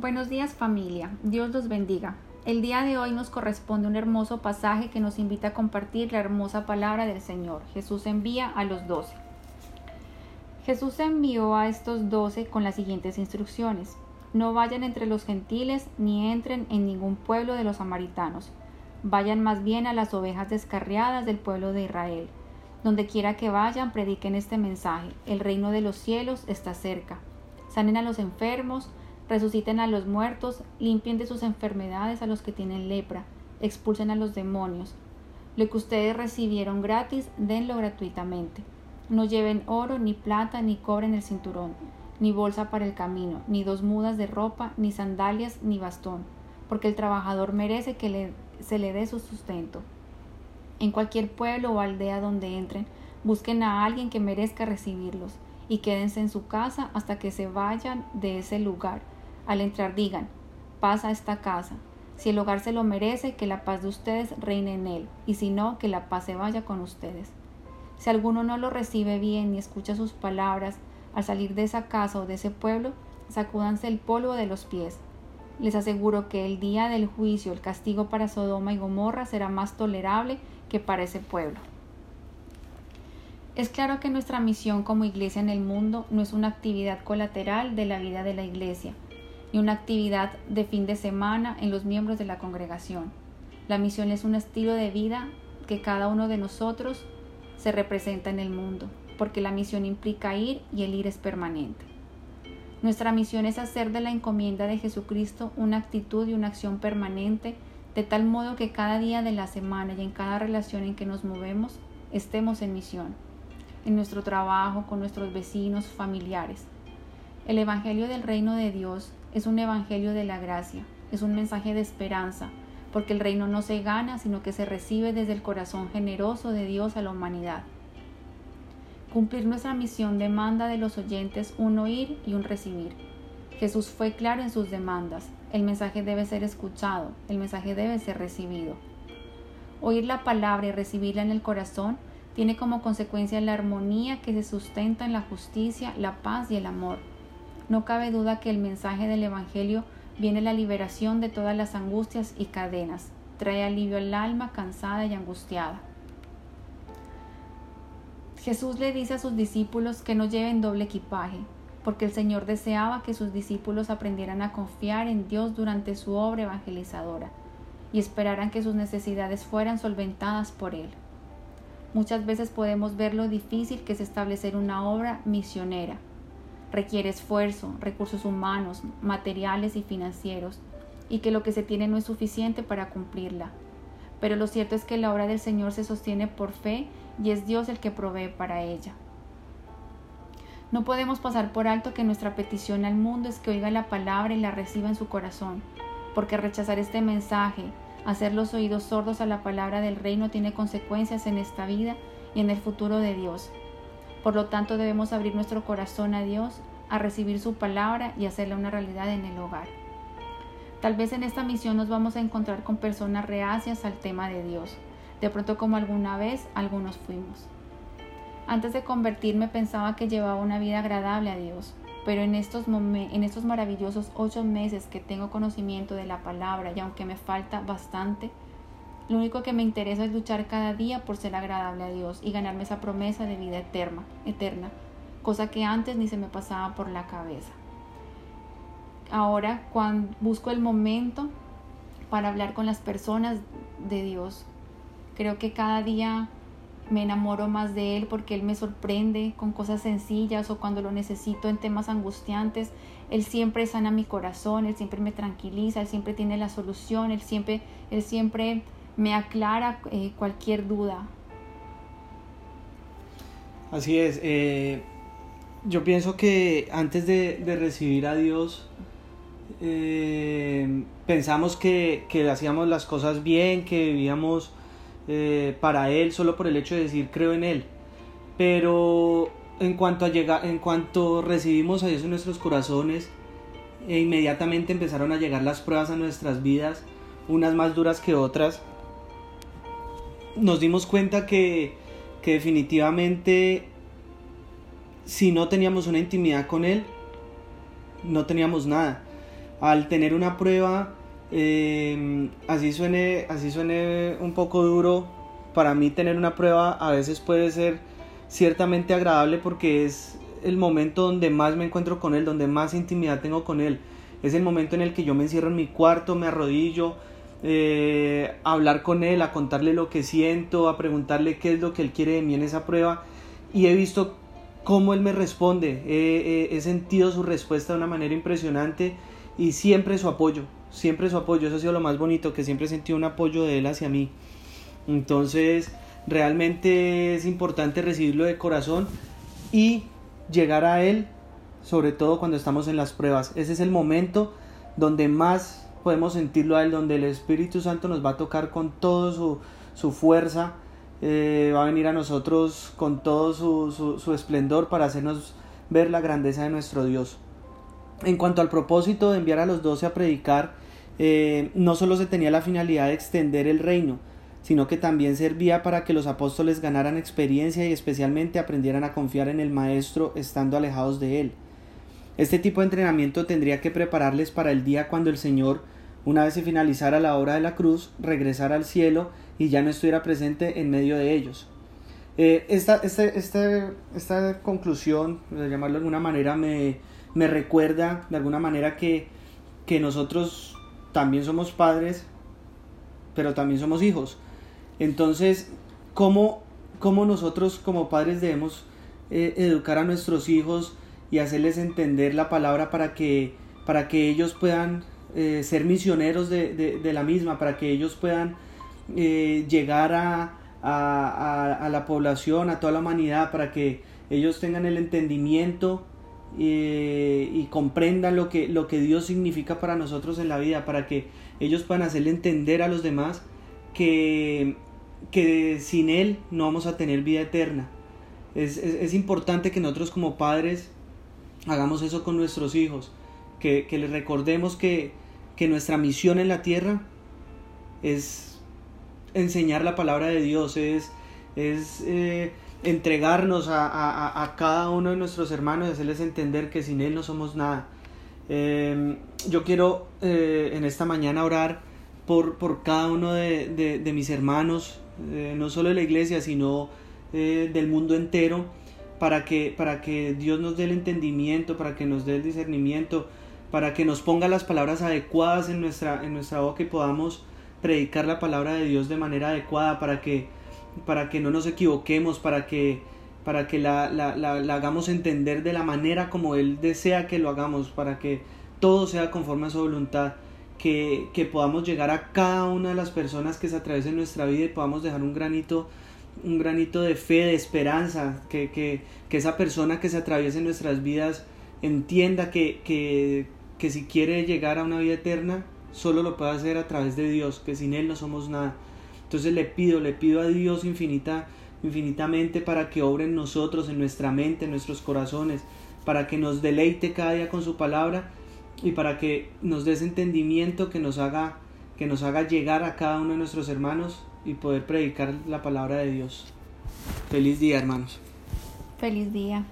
Buenos días familia, Dios los bendiga. El día de hoy nos corresponde un hermoso pasaje que nos invita a compartir la hermosa palabra del Señor. Jesús envía a los doce. Jesús envió a estos doce con las siguientes instrucciones. No vayan entre los gentiles ni entren en ningún pueblo de los samaritanos. Vayan más bien a las ovejas descarriadas del pueblo de Israel. Donde quiera que vayan, prediquen este mensaje. El reino de los cielos está cerca. Sanen a los enfermos, resuciten a los muertos, limpien de sus enfermedades a los que tienen lepra, expulsen a los demonios. Lo que ustedes recibieron gratis, denlo gratuitamente. No lleven oro, ni plata, ni cobre en el cinturón, ni bolsa para el camino, ni dos mudas de ropa, ni sandalias, ni bastón, porque el trabajador merece que se le dé su sustento. En cualquier pueblo o aldea donde entren, busquen a alguien que merezca recibirlos y quédense en su casa hasta que se vayan de ese lugar al entrar digan, paz a esta casa. Si el hogar se lo merece, que la paz de ustedes reine en él, y si no, que la paz se vaya con ustedes. Si alguno no lo recibe bien ni escucha sus palabras, al salir de esa casa o de ese pueblo, sacúdanse el polvo de los pies. Les aseguro que el día del juicio el castigo para Sodoma y Gomorra será más tolerable que para ese pueblo. Es claro que nuestra misión como iglesia en el mundo no es una actividad colateral de la vida de la iglesia, y una actividad de fin de semana en los miembros de la congregación. La misión es un estilo de vida que cada uno de nosotros se representa en el mundo, porque la misión implica ir y el ir es permanente. Nuestra misión es hacer de la encomienda de Jesucristo una actitud y una acción permanente, de tal modo que cada día de la semana y en cada relación en que nos movemos estemos en misión, en nuestro trabajo, con nuestros vecinos, familiares. El Evangelio del Reino de Dios es un evangelio de la gracia, es un mensaje de esperanza, porque el reino no se gana, sino que se recibe desde el corazón generoso de Dios a la humanidad. Cumplir nuestra misión demanda de los oyentes un oír y un recibir. Jesús fue claro en sus demandas. El mensaje debe ser escuchado, el mensaje debe ser recibido. Oír la palabra y recibirla en el corazón tiene como consecuencia la armonía que se sustenta en la justicia, la paz y el amor. No cabe duda que el mensaje del Evangelio viene la liberación de todas las angustias y cadenas, trae alivio al alma cansada y angustiada. Jesús le dice a sus discípulos que no lleven doble equipaje, porque el Señor deseaba que sus discípulos aprendieran a confiar en Dios durante su obra evangelizadora y esperaran que sus necesidades fueran solventadas por Él. Muchas veces podemos ver lo difícil que es establecer una obra misionera, requiere esfuerzo, recursos humanos, materiales y financieros, y que lo que se tiene no es suficiente para cumplirla. Pero lo cierto es que la obra del Señor se sostiene por fe y es Dios el que provee para ella. No podemos pasar por alto que nuestra petición al mundo es que oiga la palabra y la reciba en su corazón, porque rechazar este mensaje, hacer los oídos sordos a la palabra del reino tiene consecuencias en esta vida y en el futuro de Dios. Por lo tanto, debemos abrir nuestro corazón a Dios, a recibir su palabra y hacerla una realidad en el hogar. Tal vez en esta misión nos vamos a encontrar con personas reacias al tema de Dios, de pronto como alguna vez algunos fuimos. Antes de convertirme pensaba que llevaba una vida agradable a Dios, pero en estos, en estos maravillosos ocho meses que tengo conocimiento de la palabra y aunque me falta bastante, lo único que me interesa es luchar cada día por ser agradable a Dios y ganarme esa promesa de vida eterna, eterna, cosa que antes ni se me pasaba por la cabeza. Ahora, cuando busco el momento para hablar con las personas de Dios, creo que cada día me enamoro más de Él porque Él me sorprende con cosas sencillas o cuando lo necesito en temas angustiantes. Él siempre sana mi corazón, Él siempre me tranquiliza, Él siempre tiene la solución, Él siempre, Él siempre me aclara eh, cualquier duda. Así es. Eh, yo pienso que antes de, recibir a Dios, eh, pensamos que, hacíamos las cosas bien, que vivíamos para Él solo por el hecho de decir creo en Él. Pero en cuanto, a llegar, en cuanto recibimos a Dios en nuestros corazones, e inmediatamente empezaron a llegar las pruebas a nuestras vidas, unas más duras que otras, nos dimos cuenta que, que definitivamente si no teníamos una intimidad con Él, no teníamos nada. al tener una prueba, eh, así, suene, así suene un poco duro, para mí tener una prueba a veces puede ser ciertamente agradable porque es el momento donde más me encuentro con Él, donde más intimidad tengo con Él. Es el momento en el que yo me encierro en mi cuarto, me arrodillo, eh, a hablar con Él, a contarle lo que siento, a preguntarle qué es lo que Él quiere de mí en esa prueba. Y he visto cómo Él me responde. he sentido su respuesta de una manera impresionante y siempre su apoyo, siempre su apoyo. Eso ha sido lo más bonito, que siempre he sentido un apoyo de Él hacia mí. Entonces, realmente es importante recibirlo de corazón y llegar a Él, sobre todo cuando estamos en las pruebas. Ese es el momento donde más podemos sentirlo a Él, donde el Espíritu Santo nos va a tocar con toda su, su, fuerza, eh, va a venir a nosotros con todo su, su, esplendor para hacernos ver la grandeza de nuestro Dios. En cuanto al propósito de enviar a los doce a predicar, eh, no solo se tenía la finalidad de extender el reino, sino que también servía para que los apóstoles ganaran experiencia y especialmente aprendieran a confiar en el Maestro estando alejados de él. Este tipo de entrenamiento tendría que prepararles para el día cuando el Señor, una vez se finalizara la obra de la cruz, regresara al cielo y ya no estuviera presente en medio de ellos. Eh, esta, este, este, esta conclusión, de llamarlo de alguna manera, me, me recuerda de alguna manera que, que nosotros también somos padres, pero también somos hijos. Entonces, ¿cómo, cómo nosotros como padres debemos eh, educar a nuestros hijos y hacerles entender la palabra para que, para que ellos puedan eh, ser misioneros de, de, la misma, para que ellos puedan eh, llegar a, a, a, la población, a toda la humanidad, para que ellos tengan el entendimiento y comprendan lo que, lo que Dios significa para nosotros en la vida, para que ellos puedan hacerle entender a los demás que que sin Él no vamos a tener vida eterna. Es, importante que nosotros como padres hagamos eso con nuestros hijos, que, les recordemos que, nuestra misión en la tierra es enseñar la palabra de Dios, es, es eh, entregarnos a, cada uno de nuestros hermanos y hacerles entender que sin Él no somos nada. Em, yo quiero eh, en esta mañana orar por, por cada uno de, de mis hermanos, eh, no solo de la iglesia, sino del mundo entero, para que, para que Dios nos dé el entendimiento, para que nos dé el discernimiento, para que nos ponga las palabras adecuadas en nuestra, en nuestra boca y podamos predicar la palabra de Dios de manera adecuada, para que, para que no nos equivoquemos, para que, para que la, la, la hagamos entender de la manera como Él desea que lo hagamos, para que todo sea conforme a su voluntad que, podamos llegar a cada una de las personas que se atraviesen nuestra vida y podamos dejar un granito, un granito de fe, de esperanza, que, que, que esa persona que se atraviese en nuestras vidas entienda que, que, que si quiere llegar a una vida eterna, solo lo puede hacer a través de Dios, que sin Él no somos nada. Entonces le pido, le pido a Dios infinita, infinitamente para que obre en nosotros, en nuestra mente, en nuestros corazones, para que nos deleite cada día con su palabra y para que nos des entendimiento que nos haga que nos haga llegar a cada uno de nuestros hermanos y poder predicar la palabra de Dios. Feliz día, hermanos. Feliz día.